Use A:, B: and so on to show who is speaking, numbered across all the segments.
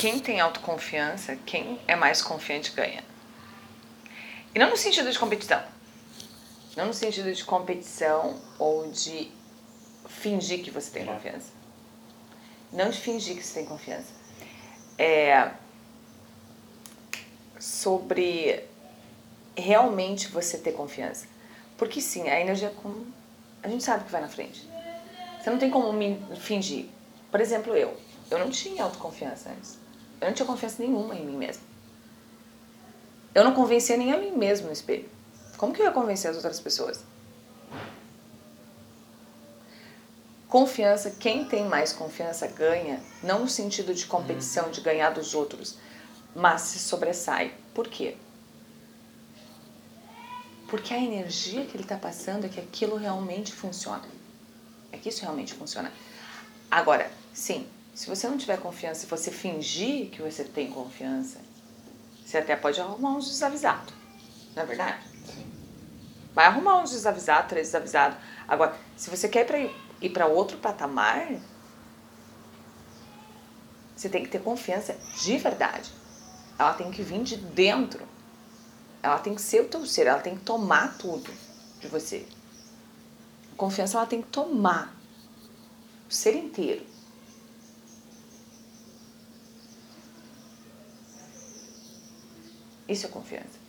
A: quem tem autoconfiança, quem é mais confiante ganha. E não no sentido de competição. Não no sentido de competição ou de fingir que você tem confiança. Não de fingir que você tem confiança. É sobre realmente você ter confiança. Porque sim, a energia com a gente sabe que vai na frente. Você não tem como me fingir. Por exemplo, eu. Eu não tinha autoconfiança antes. Eu não tinha confiança nenhuma em mim mesma. Eu não convencia nem a mim mesmo no espelho. Como que eu ia convencer as outras pessoas? Confiança, quem tem mais confiança ganha, não no sentido de competição, de ganhar dos outros, mas se sobressai. Por quê? Porque a energia que ele está passando é que aquilo realmente funciona. É que isso realmente funciona. Agora, sim, se você não tiver confiança, se você fingir que você tem confiança, você até pode arrumar uns desavisados. Não é verdade? Sim. Vai arrumar uns desavisados, três desavisados. Agora, se você quer ir para outro patamar, você tem que ter confiança de verdade. Ela tem que vir de dentro. Ela tem que ser o teu ser, ela tem que tomar tudo de você. A confiança ela tem que tomar o ser inteiro. Isso é confiança.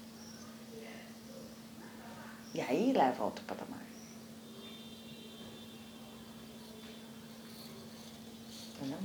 A: E aí leva a outro patamar. Entendeu?